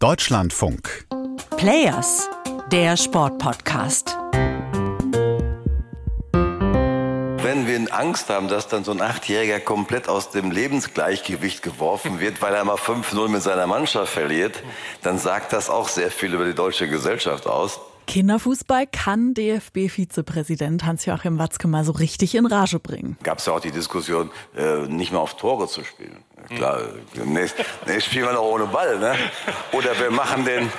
Deutschlandfunk. Players, der Sportpodcast. Wenn wir Angst haben, dass dann so ein Achtjähriger komplett aus dem Lebensgleichgewicht geworfen wird, weil er mal 5-0 mit seiner Mannschaft verliert, dann sagt das auch sehr viel über die deutsche Gesellschaft aus. Kinderfußball kann DFB-Vizepräsident Hans-Joachim Watzke mal so richtig in Rage bringen. Gab es ja auch die Diskussion, äh, nicht mehr auf Tore zu spielen. Klar, demnächst, demnächst spielen wir noch ohne Ball. Ne? Oder wir machen, den,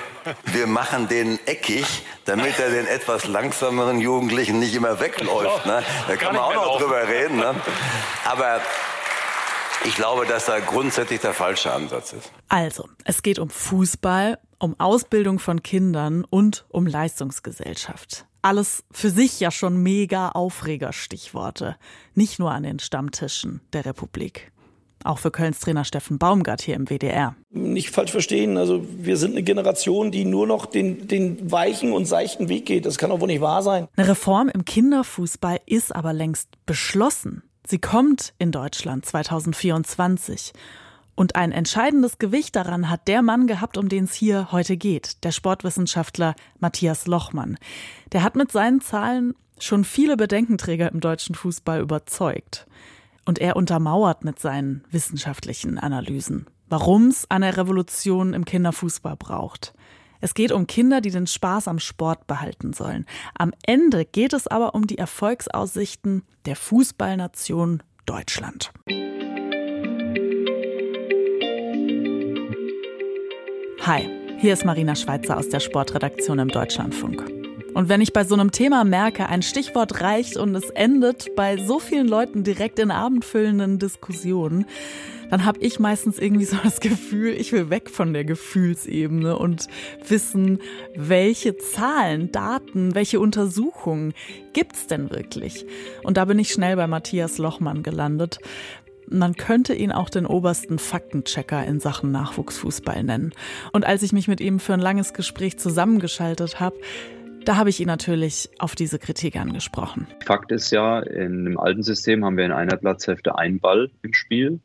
wir machen den eckig, damit er den etwas langsameren Jugendlichen nicht immer wegläuft. Ne? Da kann man auch noch drüber reden. Ne? Aber ich glaube, dass da grundsätzlich der falsche Ansatz ist. Also, es geht um Fußball, um Ausbildung von Kindern und um Leistungsgesellschaft. Alles für sich ja schon mega Aufreger-Stichworte. Nicht nur an den Stammtischen der Republik. Auch für Kölns Trainer Steffen Baumgart hier im WDR. Nicht falsch verstehen, also wir sind eine Generation, die nur noch den, den weichen und seichten Weg geht. Das kann doch wohl nicht wahr sein. Eine Reform im Kinderfußball ist aber längst beschlossen. Sie kommt in Deutschland 2024. Und ein entscheidendes Gewicht daran hat der Mann gehabt, um den es hier heute geht, der Sportwissenschaftler Matthias Lochmann. Der hat mit seinen Zahlen schon viele Bedenkenträger im deutschen Fußball überzeugt. Und er untermauert mit seinen wissenschaftlichen Analysen, warum es eine Revolution im Kinderfußball braucht. Es geht um Kinder, die den Spaß am Sport behalten sollen. Am Ende geht es aber um die Erfolgsaussichten der Fußballnation Deutschland. Hi, hier ist Marina Schweizer aus der Sportredaktion im Deutschlandfunk. Und wenn ich bei so einem Thema merke, ein Stichwort reicht und es endet bei so vielen Leuten direkt in abendfüllenden Diskussionen, dann habe ich meistens irgendwie so das Gefühl, ich will weg von der Gefühlsebene und wissen, welche Zahlen, Daten, welche Untersuchungen gibt's denn wirklich? Und da bin ich schnell bei Matthias Lochmann gelandet. Man könnte ihn auch den obersten Faktenchecker in Sachen Nachwuchsfußball nennen. Und als ich mich mit ihm für ein langes Gespräch zusammengeschaltet habe, da habe ich ihn natürlich auf diese Kritik angesprochen. Fakt ist ja, in dem alten System haben wir in einer Platzhälfte einen Ball im Spiel.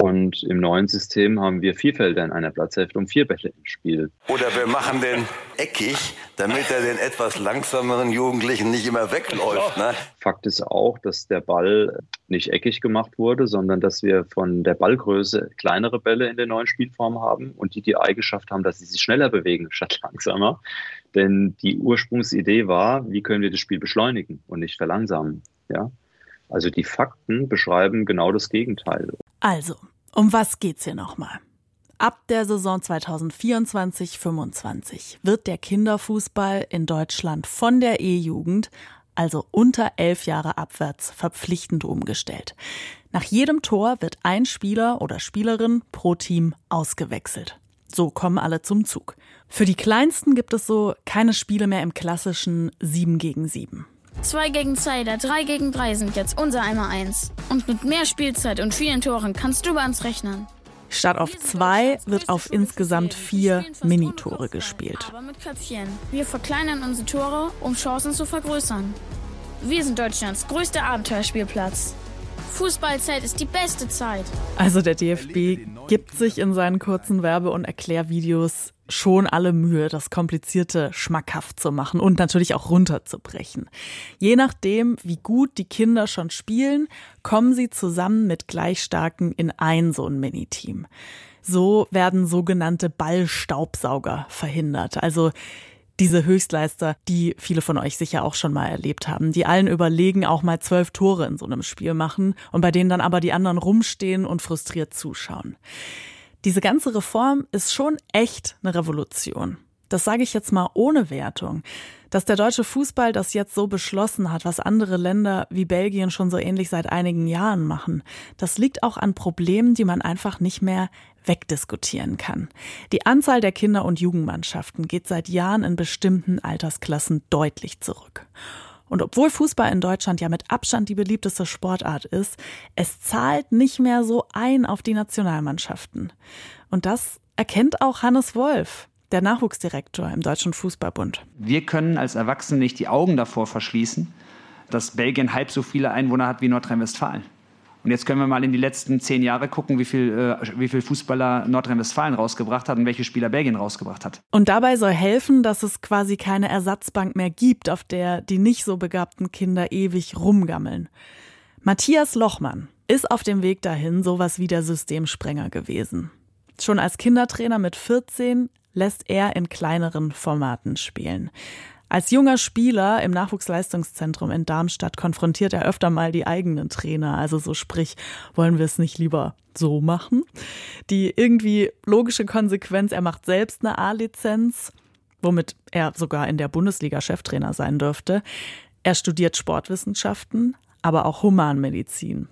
Und im neuen System haben wir vier Felder in einer Platzhälfte und vier Bälle im Spiel. Oder wir machen den eckig, damit er den etwas langsameren Jugendlichen nicht immer wegläuft. Ne? Fakt ist auch, dass der Ball nicht eckig gemacht wurde, sondern dass wir von der Ballgröße kleinere Bälle in der neuen Spielform haben und die die Eigenschaft haben, dass sie sich schneller bewegen statt langsamer. Denn die Ursprungsidee war, wie können wir das Spiel beschleunigen und nicht verlangsamen. Ja? Also die Fakten beschreiben genau das Gegenteil. Also, um was geht's hier nochmal? Ab der Saison 2024-25 wird der Kinderfußball in Deutschland von der E-Jugend, also unter elf Jahre abwärts, verpflichtend umgestellt. Nach jedem Tor wird ein Spieler oder Spielerin pro Team ausgewechselt. So kommen alle zum Zug. Für die Kleinsten gibt es so keine Spiele mehr im klassischen 7 gegen 7. 2 gegen 2 oder 3 gegen 3 sind jetzt unser einmal 1. Und mit mehr Spielzeit und vielen Toren kannst du bei uns rechnen. Statt auf zwei wird auf insgesamt vier Minitore gespielt. Aber mit Köpfchen. Wir verkleinern unsere Tore, um Chancen zu vergrößern. Wir sind Deutschlands größter Abenteuerspielplatz. Fußballzeit ist die beste Zeit. Also der DFB gibt sich in seinen kurzen Werbe- und Erklärvideos schon alle Mühe, das Komplizierte schmackhaft zu machen und natürlich auch runterzubrechen. Je nachdem, wie gut die Kinder schon spielen, kommen sie zusammen mit Gleichstarken in ein so ein Miniteam. So werden sogenannte Ballstaubsauger verhindert. Also diese Höchstleister, die viele von euch sicher auch schon mal erlebt haben, die allen überlegen auch mal zwölf Tore in so einem Spiel machen und bei denen dann aber die anderen rumstehen und frustriert zuschauen. Diese ganze Reform ist schon echt eine Revolution. Das sage ich jetzt mal ohne Wertung. Dass der deutsche Fußball das jetzt so beschlossen hat, was andere Länder wie Belgien schon so ähnlich seit einigen Jahren machen, das liegt auch an Problemen, die man einfach nicht mehr wegdiskutieren kann. Die Anzahl der Kinder- und Jugendmannschaften geht seit Jahren in bestimmten Altersklassen deutlich zurück. Und obwohl Fußball in Deutschland ja mit Abstand die beliebteste Sportart ist, es zahlt nicht mehr so ein auf die Nationalmannschaften. Und das erkennt auch Hannes Wolf, der Nachwuchsdirektor im Deutschen Fußballbund. Wir können als Erwachsene nicht die Augen davor verschließen, dass Belgien halb so viele Einwohner hat wie Nordrhein-Westfalen. Und jetzt können wir mal in die letzten zehn Jahre gucken, wie viel, äh, wie viel Fußballer Nordrhein-Westfalen rausgebracht hat und welche Spieler Belgien rausgebracht hat. Und dabei soll helfen, dass es quasi keine Ersatzbank mehr gibt, auf der die nicht so begabten Kinder ewig rumgammeln. Matthias Lochmann ist auf dem Weg dahin sowas wie der Systemsprenger gewesen. Schon als Kindertrainer mit 14 lässt er in kleineren Formaten spielen. Als junger Spieler im Nachwuchsleistungszentrum in Darmstadt konfrontiert er öfter mal die eigenen Trainer. Also so sprich, wollen wir es nicht lieber so machen? Die irgendwie logische Konsequenz, er macht selbst eine A-Lizenz, womit er sogar in der Bundesliga Cheftrainer sein dürfte. Er studiert Sportwissenschaften, aber auch Humanmedizin.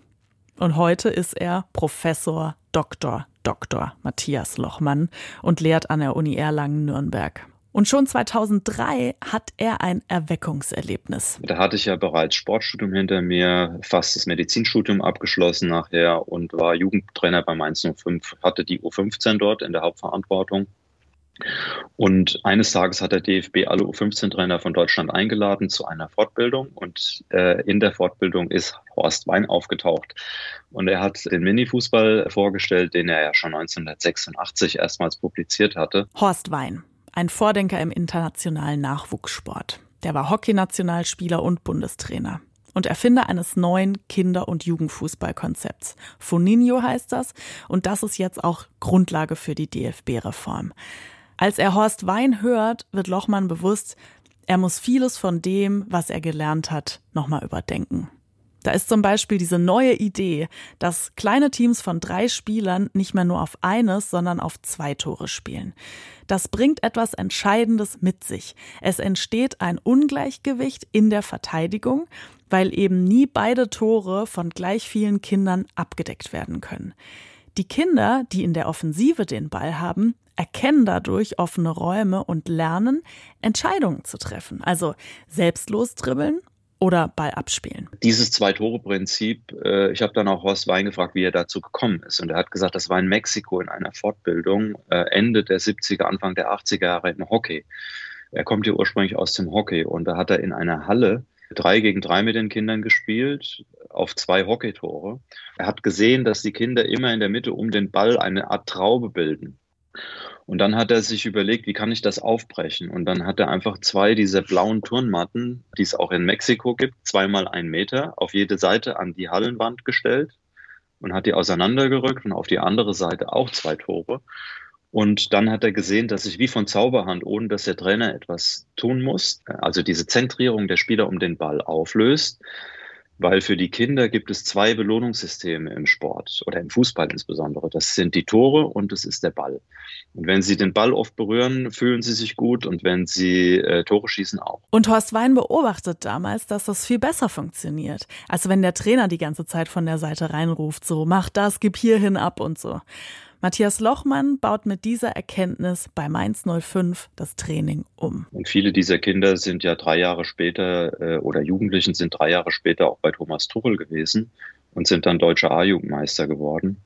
Und heute ist er Professor Dr. Dr. Matthias Lochmann und lehrt an der Uni Erlangen-Nürnberg. Und schon 2003 hat er ein Erweckungserlebnis. Da hatte ich ja bereits Sportstudium hinter mir, fast das Medizinstudium abgeschlossen nachher und war Jugendtrainer bei Mainz 05, hatte die U15 dort in der Hauptverantwortung. Und eines Tages hat der DFB alle U15-Trainer von Deutschland eingeladen zu einer Fortbildung. Und äh, in der Fortbildung ist Horst Wein aufgetaucht. Und er hat den Mini-Fußball vorgestellt, den er ja schon 1986 erstmals publiziert hatte. Horst Wein ein Vordenker im internationalen Nachwuchssport. Der war Hockeynationalspieler und Bundestrainer und Erfinder eines neuen Kinder- und Jugendfußballkonzepts. Foninho heißt das und das ist jetzt auch Grundlage für die DFB-Reform. Als er Horst Wein hört, wird Lochmann bewusst, er muss vieles von dem, was er gelernt hat, nochmal überdenken. Da ist zum Beispiel diese neue Idee, dass kleine Teams von drei Spielern nicht mehr nur auf eines, sondern auf zwei Tore spielen. Das bringt etwas Entscheidendes mit sich. Es entsteht ein Ungleichgewicht in der Verteidigung, weil eben nie beide Tore von gleich vielen Kindern abgedeckt werden können. Die Kinder, die in der Offensive den Ball haben, erkennen dadurch offene Räume und lernen, Entscheidungen zu treffen. Also selbstlos dribbeln oder Ball abspielen. Dieses Zwei-Tore-Prinzip, äh, ich habe dann auch Horst Wein gefragt, wie er dazu gekommen ist. Und er hat gesagt, das war in Mexiko in einer Fortbildung äh, Ende der 70er, Anfang der 80er Jahre im Hockey. Er kommt ja ursprünglich aus dem Hockey und da hat er in einer Halle drei gegen drei mit den Kindern gespielt, auf zwei Hockeytore. Er hat gesehen, dass die Kinder immer in der Mitte um den Ball eine Art Traube bilden. Und dann hat er sich überlegt, wie kann ich das aufbrechen? Und dann hat er einfach zwei dieser blauen Turnmatten, die es auch in Mexiko gibt, zweimal ein Meter, auf jede Seite an die Hallenwand gestellt und hat die auseinandergerückt und auf die andere Seite auch zwei Tore. Und dann hat er gesehen, dass sich wie von Zauberhand, ohne dass der Trainer etwas tun muss, also diese Zentrierung der Spieler um den Ball auflöst weil für die Kinder gibt es zwei Belohnungssysteme im Sport oder im Fußball insbesondere. Das sind die Tore und es ist der Ball. Und wenn sie den Ball oft berühren, fühlen sie sich gut und wenn sie äh, Tore schießen auch. Und Horst Wein beobachtet damals, dass das viel besser funktioniert, als wenn der Trainer die ganze Zeit von der Seite reinruft, so mach das, gib hierhin ab und so. Matthias Lochmann baut mit dieser Erkenntnis bei Mainz 05 das Training um. Und viele dieser Kinder sind ja drei Jahre später äh, oder Jugendlichen sind drei Jahre später auch bei Thomas Tuchel gewesen und sind dann deutscher A-Jugendmeister geworden.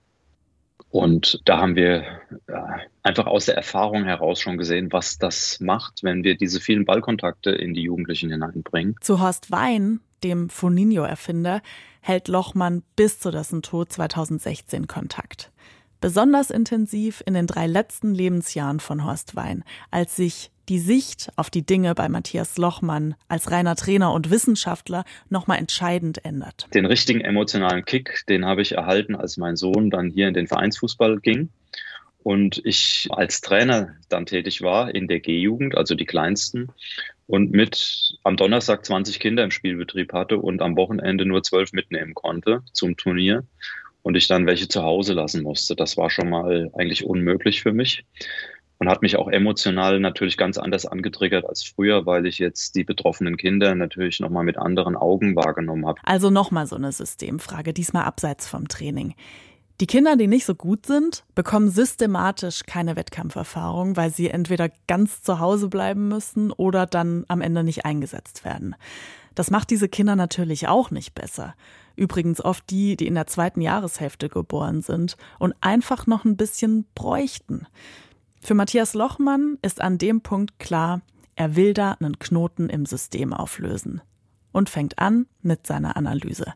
Und da haben wir ja, einfach aus der Erfahrung heraus schon gesehen, was das macht, wenn wir diese vielen Ballkontakte in die Jugendlichen hineinbringen. Zu Horst Wein, dem Foninho-Erfinder, hält Lochmann bis zu dessen Tod 2016 Kontakt. Besonders intensiv in den drei letzten Lebensjahren von Horst Wein, als sich die Sicht auf die Dinge bei Matthias Lochmann als reiner Trainer und Wissenschaftler nochmal entscheidend ändert. Den richtigen emotionalen Kick, den habe ich erhalten, als mein Sohn dann hier in den Vereinsfußball ging und ich als Trainer dann tätig war in der G-Jugend, also die kleinsten, und mit am Donnerstag 20 Kinder im Spielbetrieb hatte und am Wochenende nur zwölf mitnehmen konnte zum Turnier und ich dann welche zu Hause lassen musste. Das war schon mal eigentlich unmöglich für mich und hat mich auch emotional natürlich ganz anders angetriggert als früher, weil ich jetzt die betroffenen Kinder natürlich nochmal mit anderen Augen wahrgenommen habe. Also nochmal so eine Systemfrage, diesmal abseits vom Training. Die Kinder, die nicht so gut sind, bekommen systematisch keine Wettkampferfahrung, weil sie entweder ganz zu Hause bleiben müssen oder dann am Ende nicht eingesetzt werden. Das macht diese Kinder natürlich auch nicht besser. Übrigens oft die, die in der zweiten Jahreshälfte geboren sind und einfach noch ein bisschen bräuchten. Für Matthias Lochmann ist an dem Punkt klar, er will da einen Knoten im System auflösen und fängt an mit seiner Analyse.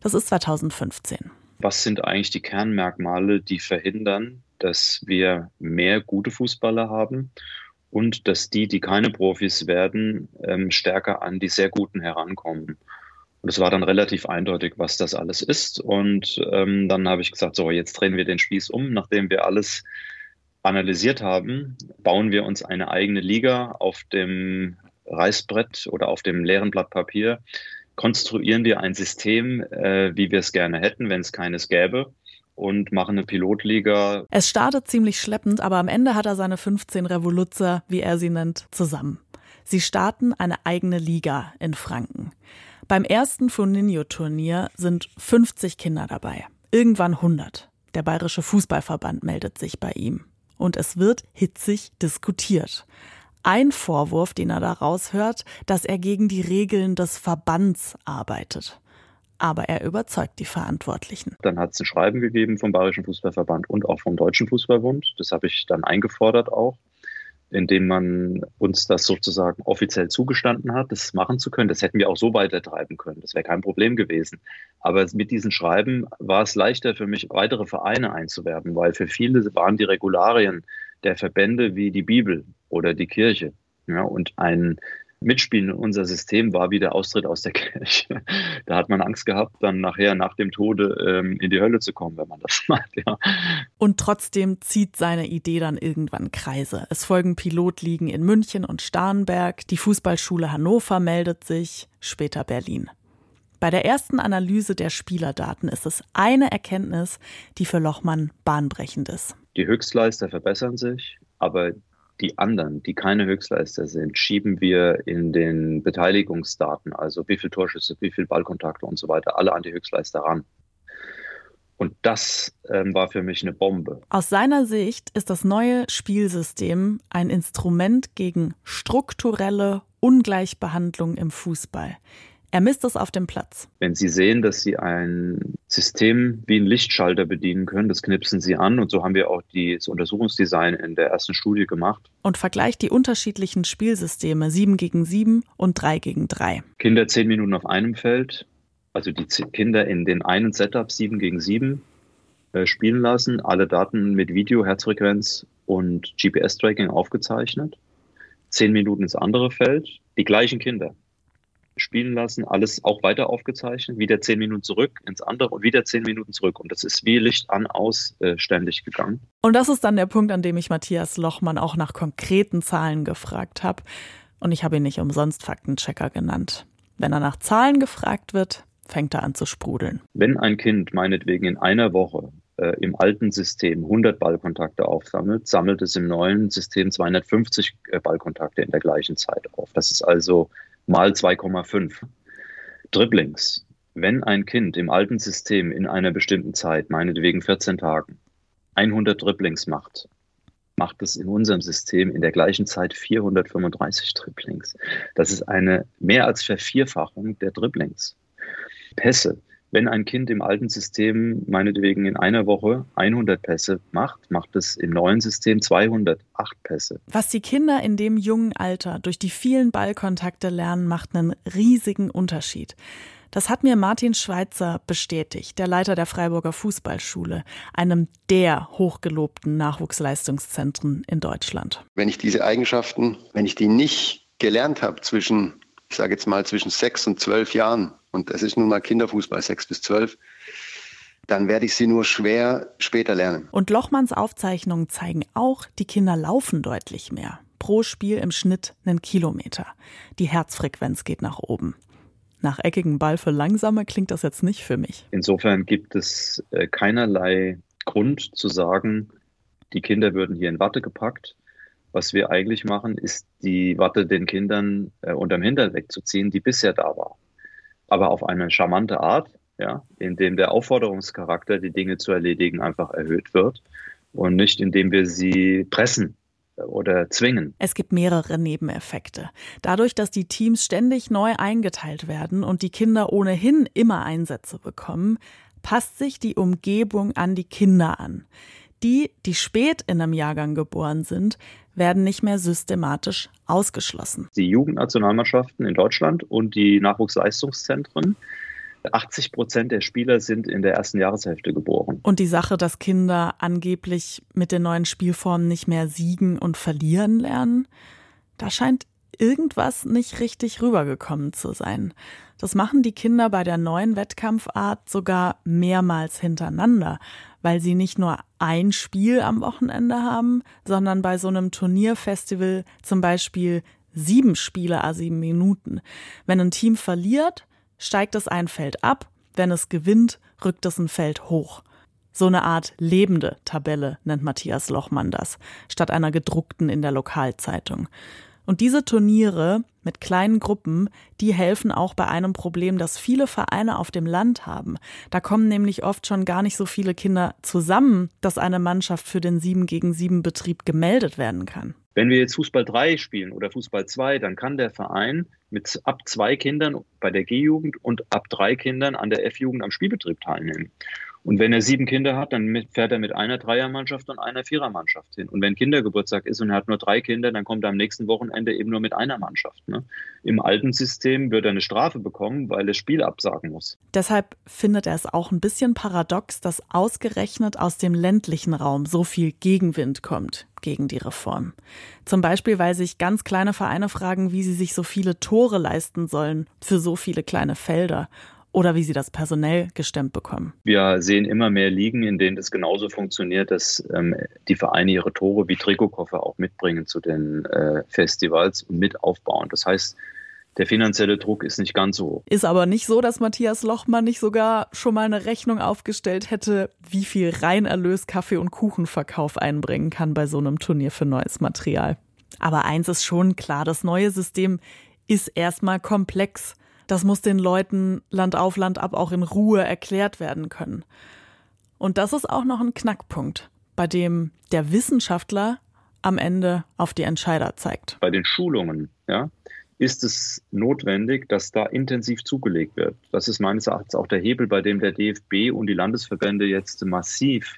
Das ist 2015. was sind eigentlich die Kernmerkmale, die verhindern, dass wir mehr gute Fußballer haben und dass die, die keine Profis werden, ähm, stärker an die sehr guten herankommen. Und es war dann relativ eindeutig, was das alles ist. Und ähm, dann habe ich gesagt, so, jetzt drehen wir den Spieß um, nachdem wir alles analysiert haben, bauen wir uns eine eigene Liga auf dem Reißbrett oder auf dem leeren Blatt Papier, konstruieren wir ein System, äh, wie wir es gerne hätten, wenn es keines gäbe und machen eine Pilotliga. Es startet ziemlich schleppend, aber am Ende hat er seine 15 Revoluzzer, wie er sie nennt, zusammen. Sie starten eine eigene Liga in Franken. Beim ersten Funinho-Turnier sind 50 Kinder dabei. Irgendwann 100. Der Bayerische Fußballverband meldet sich bei ihm. Und es wird hitzig diskutiert. Ein Vorwurf, den er daraus hört, dass er gegen die Regeln des Verbands arbeitet aber er überzeugt die Verantwortlichen. Dann hat es ein Schreiben gegeben vom Bayerischen Fußballverband und auch vom Deutschen Fußballbund. Das habe ich dann eingefordert auch, indem man uns das sozusagen offiziell zugestanden hat, das machen zu können. Das hätten wir auch so weitertreiben können. Das wäre kein Problem gewesen. Aber mit diesen Schreiben war es leichter für mich, weitere Vereine einzuwerben, weil für viele waren die Regularien der Verbände wie die Bibel oder die Kirche. Ja, und ein mitspielen unser System war wie der Austritt aus der Kirche. Da hat man Angst gehabt, dann nachher nach dem Tode ähm, in die Hölle zu kommen, wenn man das macht. Ja. Und trotzdem zieht seine Idee dann irgendwann Kreise. Es folgen Pilotligen in München und Starnberg, die Fußballschule Hannover meldet sich, später Berlin. Bei der ersten Analyse der Spielerdaten ist es eine Erkenntnis, die für Lochmann bahnbrechend ist. Die Höchstleister verbessern sich, aber die anderen, die keine Höchstleister sind, schieben wir in den Beteiligungsdaten, also wie viel Torschüsse, wie viel Ballkontakte und so weiter, alle an die Höchstleister ran. Und das ähm, war für mich eine Bombe. Aus seiner Sicht ist das neue Spielsystem ein Instrument gegen strukturelle Ungleichbehandlung im Fußball. Er misst es auf dem Platz. Wenn Sie sehen, dass Sie ein System wie ein Lichtschalter bedienen können, das knipsen Sie an. Und so haben wir auch die, das Untersuchungsdesign in der ersten Studie gemacht. Und vergleicht die unterschiedlichen Spielsysteme 7 gegen 7 und 3 gegen 3. Kinder 10 Minuten auf einem Feld, also die Kinder in den einen Setup 7 gegen 7 äh, spielen lassen, alle Daten mit Video, Herzfrequenz und GPS-Tracking aufgezeichnet. 10 Minuten ins andere Feld, die gleichen Kinder spielen lassen, alles auch weiter aufgezeichnet, wieder zehn Minuten zurück ins andere und wieder zehn Minuten zurück. Und das ist wie Licht an, aus äh, ständig gegangen. Und das ist dann der Punkt, an dem ich Matthias Lochmann auch nach konkreten Zahlen gefragt habe. Und ich habe ihn nicht umsonst Faktenchecker genannt. Wenn er nach Zahlen gefragt wird, fängt er an zu sprudeln. Wenn ein Kind meinetwegen in einer Woche äh, im alten System 100 Ballkontakte aufsammelt, sammelt es im neuen System 250 äh, Ballkontakte in der gleichen Zeit auf. Das ist also mal 2,5. Dribblings. Wenn ein Kind im alten System in einer bestimmten Zeit, meinetwegen 14 Tagen, 100 Dribblings macht, macht es in unserem System in der gleichen Zeit 435 Dribblings. Das ist eine mehr als Vervierfachung der Dribblings. Pässe. Wenn ein Kind im alten System meinetwegen in einer Woche 100 Pässe macht, macht es im neuen System 208 Pässe. Was die Kinder in dem jungen Alter durch die vielen Ballkontakte lernen, macht einen riesigen Unterschied. Das hat mir Martin Schweitzer bestätigt, der Leiter der Freiburger Fußballschule, einem der hochgelobten Nachwuchsleistungszentren in Deutschland. Wenn ich diese Eigenschaften, wenn ich die nicht gelernt habe zwischen, ich sage jetzt mal zwischen sechs und zwölf Jahren, und es ist nun mal Kinderfußball, sechs bis zwölf, dann werde ich sie nur schwer später lernen. Und Lochmanns Aufzeichnungen zeigen auch, die Kinder laufen deutlich mehr. Pro Spiel im Schnitt einen Kilometer. Die Herzfrequenz geht nach oben. Nach eckigem Ball für Langsame klingt das jetzt nicht für mich. Insofern gibt es äh, keinerlei Grund zu sagen, die Kinder würden hier in Watte gepackt. Was wir eigentlich machen, ist die Watte den Kindern äh, unterm Hintern wegzuziehen, die bisher da war aber auf eine charmante Art, ja, indem der Aufforderungscharakter, die Dinge zu erledigen, einfach erhöht wird und nicht indem wir sie pressen oder zwingen. Es gibt mehrere Nebeneffekte. Dadurch, dass die Teams ständig neu eingeteilt werden und die Kinder ohnehin immer Einsätze bekommen, passt sich die Umgebung an die Kinder an. Die, die spät in einem Jahrgang geboren sind, werden nicht mehr systematisch ausgeschlossen. Die Jugendnationalmannschaften in Deutschland und die Nachwuchsleistungszentren 80 Prozent der Spieler sind in der ersten Jahreshälfte geboren. Und die Sache, dass Kinder angeblich mit den neuen Spielformen nicht mehr siegen und verlieren lernen, da scheint irgendwas nicht richtig rübergekommen zu sein. Das machen die Kinder bei der neuen Wettkampfart sogar mehrmals hintereinander, weil sie nicht nur ein Spiel am Wochenende haben, sondern bei so einem Turnierfestival zum Beispiel sieben Spiele a sieben Minuten. Wenn ein Team verliert, steigt es ein Feld ab, wenn es gewinnt, rückt es ein Feld hoch. So eine Art lebende Tabelle nennt Matthias Lochmann das, statt einer gedruckten in der Lokalzeitung. Und diese Turniere mit kleinen Gruppen, die helfen auch bei einem Problem, das viele Vereine auf dem Land haben. Da kommen nämlich oft schon gar nicht so viele Kinder zusammen, dass eine Mannschaft für den 7 gegen 7 Betrieb gemeldet werden kann. Wenn wir jetzt Fußball 3 spielen oder Fußball 2, dann kann der Verein mit ab zwei Kindern bei der G-Jugend und ab drei Kindern an der F-Jugend am Spielbetrieb teilnehmen. Und wenn er sieben Kinder hat, dann fährt er mit einer Dreiermannschaft und einer Vierermannschaft hin. Und wenn Kindergeburtstag ist und er hat nur drei Kinder, dann kommt er am nächsten Wochenende eben nur mit einer Mannschaft. Ne? Im alten System wird er eine Strafe bekommen, weil er das Spiel absagen muss. Deshalb findet er es auch ein bisschen paradox, dass ausgerechnet aus dem ländlichen Raum so viel Gegenwind kommt gegen die Reform. Zum Beispiel, weil sich ganz kleine Vereine fragen, wie sie sich so viele Tore leisten sollen für so viele kleine Felder oder wie sie das personell gestemmt bekommen. Wir sehen immer mehr Ligen, in denen es genauso funktioniert, dass ähm, die Vereine ihre Tore wie Trikotkoffer auch mitbringen zu den äh, Festivals und mit aufbauen. Das heißt, der finanzielle Druck ist nicht ganz so hoch. Ist aber nicht so, dass Matthias Lochmann nicht sogar schon mal eine Rechnung aufgestellt hätte, wie viel Reinerlös Kaffee- und Kuchenverkauf einbringen kann bei so einem Turnier für neues Material. Aber eins ist schon klar, das neue System ist erstmal komplex. Das muss den Leuten Land auf, Land ab auch in Ruhe erklärt werden können. Und das ist auch noch ein Knackpunkt, bei dem der Wissenschaftler am Ende auf die Entscheider zeigt. Bei den Schulungen, ja, ist es notwendig, dass da intensiv zugelegt wird. Das ist meines Erachtens auch der Hebel, bei dem der DFB und die Landesverbände jetzt massiv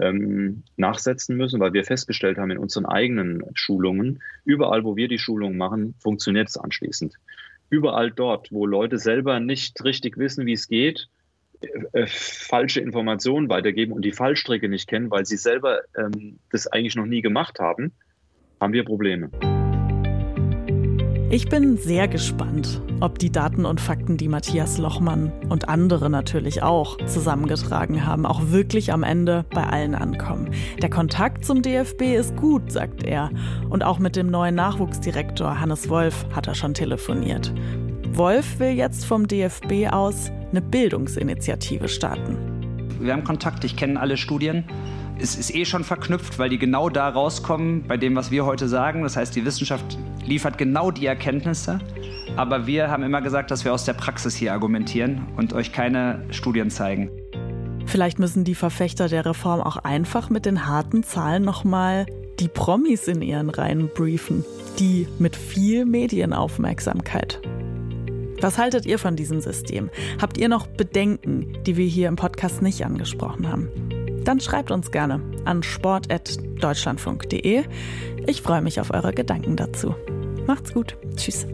ähm, nachsetzen müssen, weil wir festgestellt haben in unseren eigenen Schulungen, überall, wo wir die Schulungen machen, funktioniert es anschließend überall dort, wo Leute selber nicht richtig wissen, wie es geht, äh, falsche Informationen weitergeben und die Fallstrecke nicht kennen, weil sie selber ähm, das eigentlich noch nie gemacht haben, haben wir Probleme. Ich bin sehr gespannt, ob die Daten und Fakten, die Matthias Lochmann und andere natürlich auch zusammengetragen haben, auch wirklich am Ende bei allen ankommen. Der Kontakt zum DFB ist gut, sagt er. Und auch mit dem neuen Nachwuchsdirektor Hannes Wolf hat er schon telefoniert. Wolf will jetzt vom DFB aus eine Bildungsinitiative starten. Wir haben Kontakt, ich kenne alle Studien es ist eh schon verknüpft, weil die genau da rauskommen bei dem, was wir heute sagen. Das heißt, die Wissenschaft liefert genau die Erkenntnisse. Aber wir haben immer gesagt, dass wir aus der Praxis hier argumentieren und euch keine Studien zeigen. Vielleicht müssen die Verfechter der Reform auch einfach mit den harten Zahlen nochmal die Promis in ihren Reihen briefen. Die mit viel Medienaufmerksamkeit. Was haltet ihr von diesem System? Habt ihr noch Bedenken, die wir hier im Podcast nicht angesprochen haben? Dann schreibt uns gerne an sport.deutschlandfunk.de. Ich freue mich auf eure Gedanken dazu. Macht's gut. Tschüss.